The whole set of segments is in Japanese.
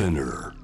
SPINEAR.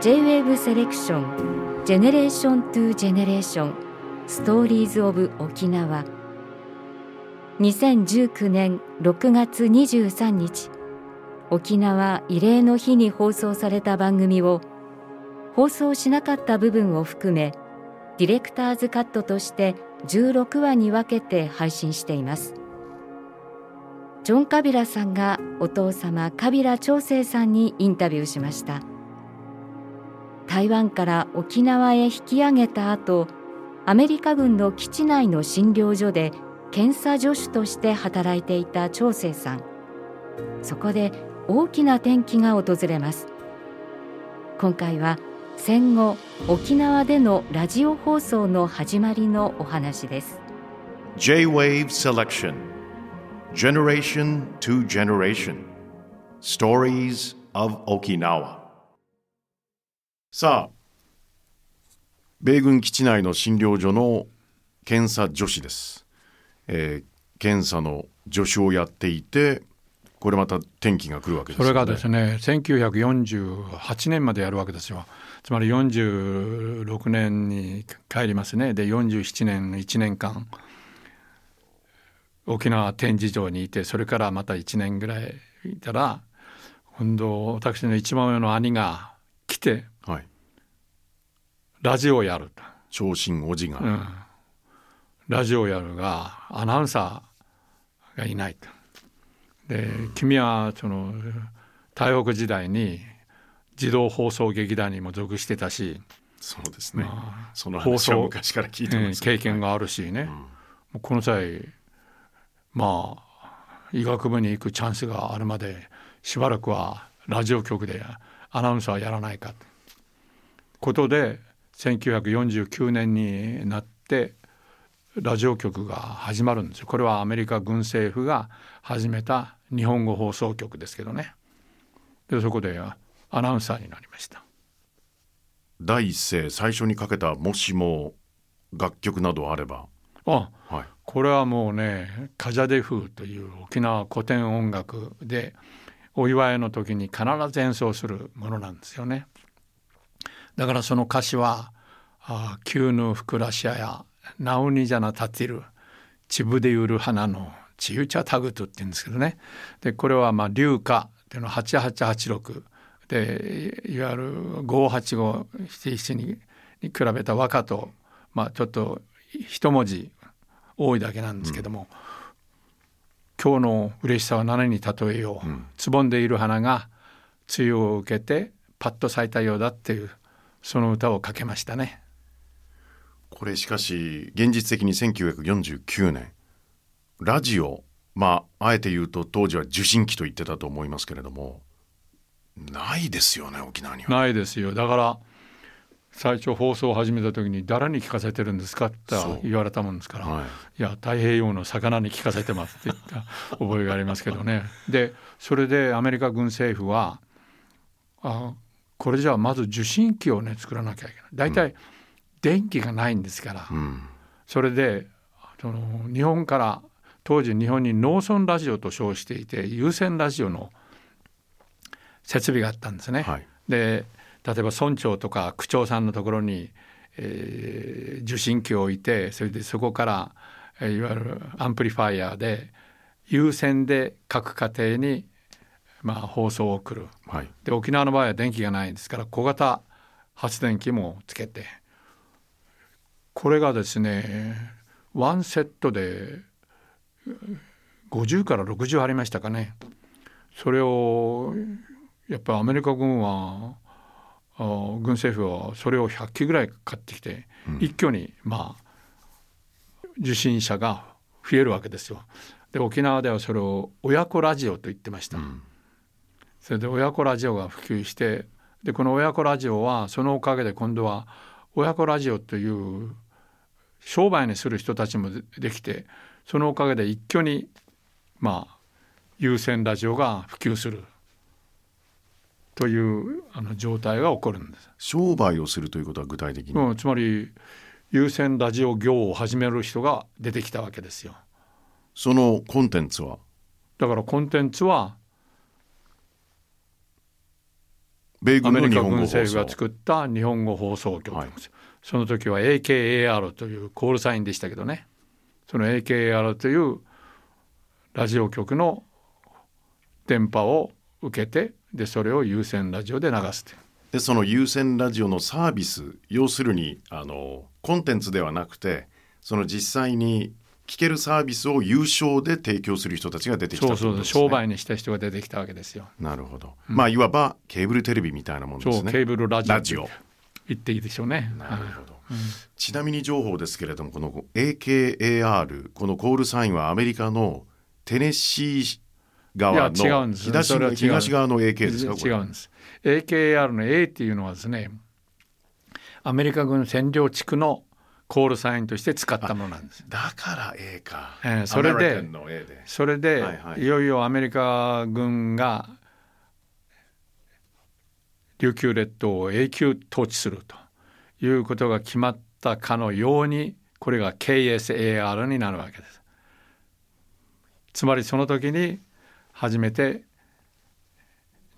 J-WAVE セレクション Generation to Generation Stories of 沖縄2019年6月23日沖縄慰霊の日に放送された番組を放送しなかった部分を含めディレクターズカットとして16話に分けて配信しています。ジョン・カビラさんがお父様カビラ長生さんにインタビューしました。台湾から沖縄へ引き上げた後アメリカ軍の基地内の診療所で検査助手として働いていた長生さん。そこで大きな転機が訪れます。今回は戦後沖縄でのラジオ放送の始まりのお話です J-Wave Selection Generation to Generation Stories of Okinawa さあ米軍基地内の診療所の検査助手です、えー検査の助手をやっていてこれまた転機が来るわけですよね。それがですね1948年までやるわけですよ。つまり46年に帰りますね。で47年1年間沖縄展示場にいてそれからまた1年ぐらいいたら今度私の一番上の兄が来てはい。ラジオをやると、長身おじが、うん、ラジオをやるがアナウンサーがいないと。で君はその台北時代に児童放送劇団にも属してたし、そうですね、まあその昔から聞いてえます、ー経験があるしね、もうこの際まあ医学部に行くチャンスがあるまでしばらくはラジオ局でアナウンサーやらないか。とことで1949年になってラジオ局が始まるんですよ。これはアメリカ軍政府が始めた日本語放送局ですけどね。でそこでアナウンサーになりました。第一声最初にかけたもしも楽曲などあれば。あはい。これはもうねカジャデ風という沖縄古典音楽でお祝いの時に必ず演奏するものなんですよね。だからその歌詞は「あ旧ぬふくらしややなおにじゃなたってるちぶでゆる花のちゆちゃたぐと」って言うんですけどね。でこれはまあ流歌っていうの8886でいわゆる585にに比べた和歌とまあちょっと一文字多いだけなんですけども、今日の嬉しさは何に例えよう、つぼんでいる花が梅雨を受けてパッと咲いたようだっていうその歌をかけましたね。これしかし現実的に1949年。ラジオまああえて言うと当時は受信機と言ってたと思いますけれどもないですよね沖縄には。ないですよ。だから最初放送を始めた時に誰に聞かせてるんですかって言われたもんですから、はい。いや太平洋の魚に聞かせてますって言った 覚えがありますけどね。でそれでアメリカ軍政府はあこれじゃあまず受信機をね作らなきゃいけない。大体電気がないんですから、うん。それでその日本から当時日本に農村ラジオと称していて有線ラジオの設備があったんですね。はいで例えば村長とか区長さんのところに、えー受信機を置いてそれでそこから、えーいわゆる amplifier で有線で各家庭に、まあ、放送を送る。はいで沖縄の場合は電気がないですから小型発電機もつけてこれがですねワンセットで50から60ありましたかねそれをやっぱりアメリカ軍はあ軍政府はそれを100機ぐらい買ってきて、一挙にまあ受信者が増えるわけですよ。で沖縄ではそれを親子ラジオと言ってました。それで親子ラジオが普及してでこの親子ラジオはそのおかげで今度は親子ラジオという商売にする人たちもでできてそのおかげで一挙にまあ有線ラジオが普及する。というあの状態が起こるんです。商売をするということは具体的に、うん、つまり有線ラジオ業を始める人が出てきたわけですよ。そのコンテンツは？だからコンテンツは米軍アメリカ軍政府が送作った日本語放送局、はい。その時は AKAR というコールサインでしたけどねその AKAR というラジオ局の電波を受けてでそれを有線ラジオで流すでその有線ラジオのサービス要するにあのコンテンツではなくてその実際に聞けるサービスを有償で提供する人たちが出てきたそうそう商売にした人が出てきたわけですよ。なるほど、まあいわばケーブルテレビみたいなものですね。そうケーブルラジオラジオ言っていいでしょうね。なるほど、ちなみに情報ですけれどもこの AKAR このコールサインはアメリカのテネシー側の東東側の AK ですか？違うんです。AKAR の A っていうのはですねアメリカ軍占領地区のコールサインとして使ったものなんです。だから A か、えーそれで。それで、はいはい。いよいよアメリカ軍が琉球列島を永久統治するということが決まったかのようにこれが KSAR になるわけです。つまりその時に初めて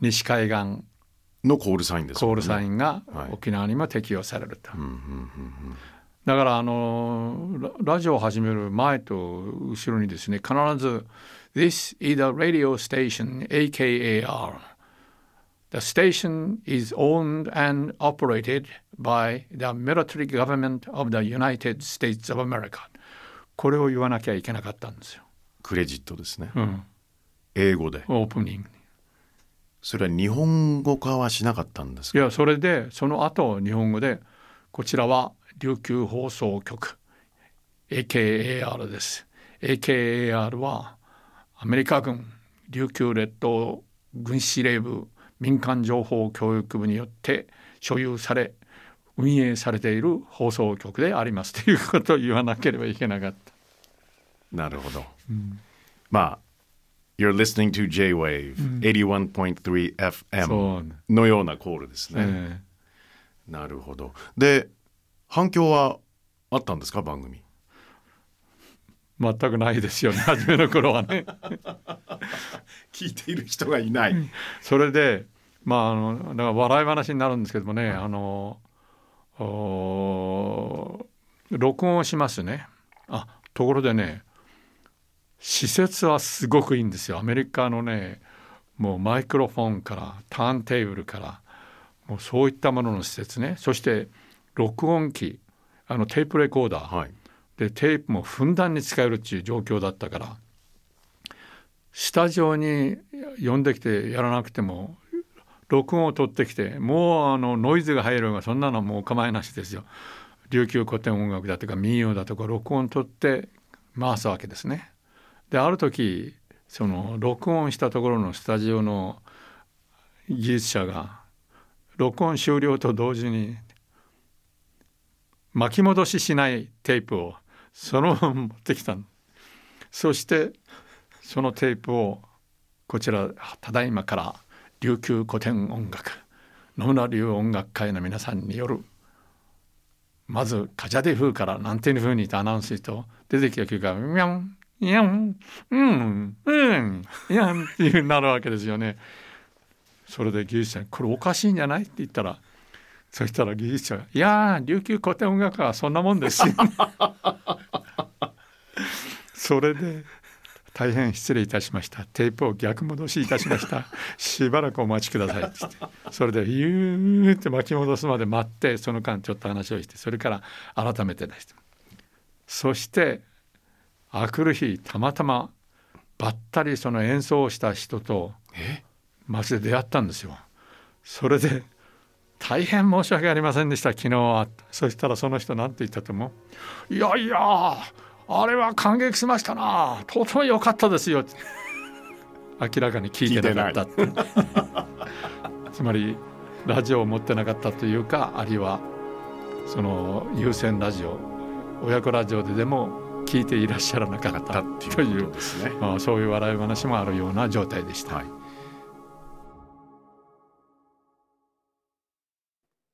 西海岸のコールサインですねコールサインが沖縄にも適用されると。だからあのララジオを始める前と後ろにですね必ず「This is a radio station AKAR」The station is owned and operated by the military government of the United States of America. これを言わなきゃいけなかったんですよ。クレジットですね、うん、英語で。オープニングに。それは日本語化はしなかったんですか？いやそれでその後日本語でこちらは琉球放送局 AKAR です。AKAR はアメリカ軍琉球列島軍司令部民間情報教育部によって所有され運営されている放送局でありますということを言わなければいけなかった。なるほど、まあ You're listening to J-Wave、81.3 FM そうのようなコールですね、えなるほど。で反響はあったんですか番組？え全くないですよね初めの頃はね。聞いている人がいない、それでまああのだから笑い話になるんですけどもね、あのお録音をしますね。あところでね施設はすごくいいんですよ。アメリカのねもうマイクロフォンからターンテーブルからもうそういったものの施設ね。そして録音機あのテープレコーダー、はいでテープもふんだんに使えるっていう状況だったからスタジオに呼んできてやらなくても録音を取ってきてもうあのノイズが入るがそんなのもう構いなしですよ。琉球古典音楽だとか民謡だとか録音取って回すわけですね。である時その録音したところのスタジオの技術者が録音終了と同時に巻き戻ししないテープをそのまま持ってきたそしてそのテープをこちらただいまから琉球古典音楽野村流音楽会の皆さんによるまずカジャデ風からなんていうふうに言ってアナウンスと出てきた曲が「ミャンミャンうんうんミャン」っていうふうになるわけですよね。それで技術者に「これおかしいんじゃない?」って言ったらそしたら技術者が「いや琉球古典音楽はそんなもんですよ」それで大変失礼いたしました。テープを逆戻しいたしました。しばらくお待ちくださいって言って。それでヒューって巻き戻すまで待ってその間ちょっと話をしてそれから改めて出して。そしてあくる日たまたまばったりその演奏をした人とえ？街で出会ったんですよ。それで大変申し訳ありませんでした。昨日はそしたらその人何て言ったと思ういやいやあれは感激しましたな。とても良かったですよ。明らかに聞いてなかった。ってつまりラジオを持ってなかったというかあるいはその有線ラジオ親子ラジオででも聞いていらっしゃらなかった。ってというまあそういう笑い話もあるような状態でした。はい。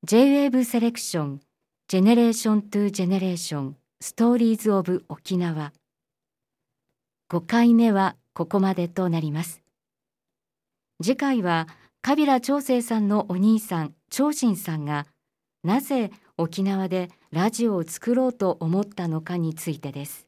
J-WAVE セレクション Generation to Generation Stories of 沖縄。5回目はここまでとなります。次回はカビラ長生さんのお兄さん長新さんがなぜ沖縄でラジオを作ろうと思ったのかについてです。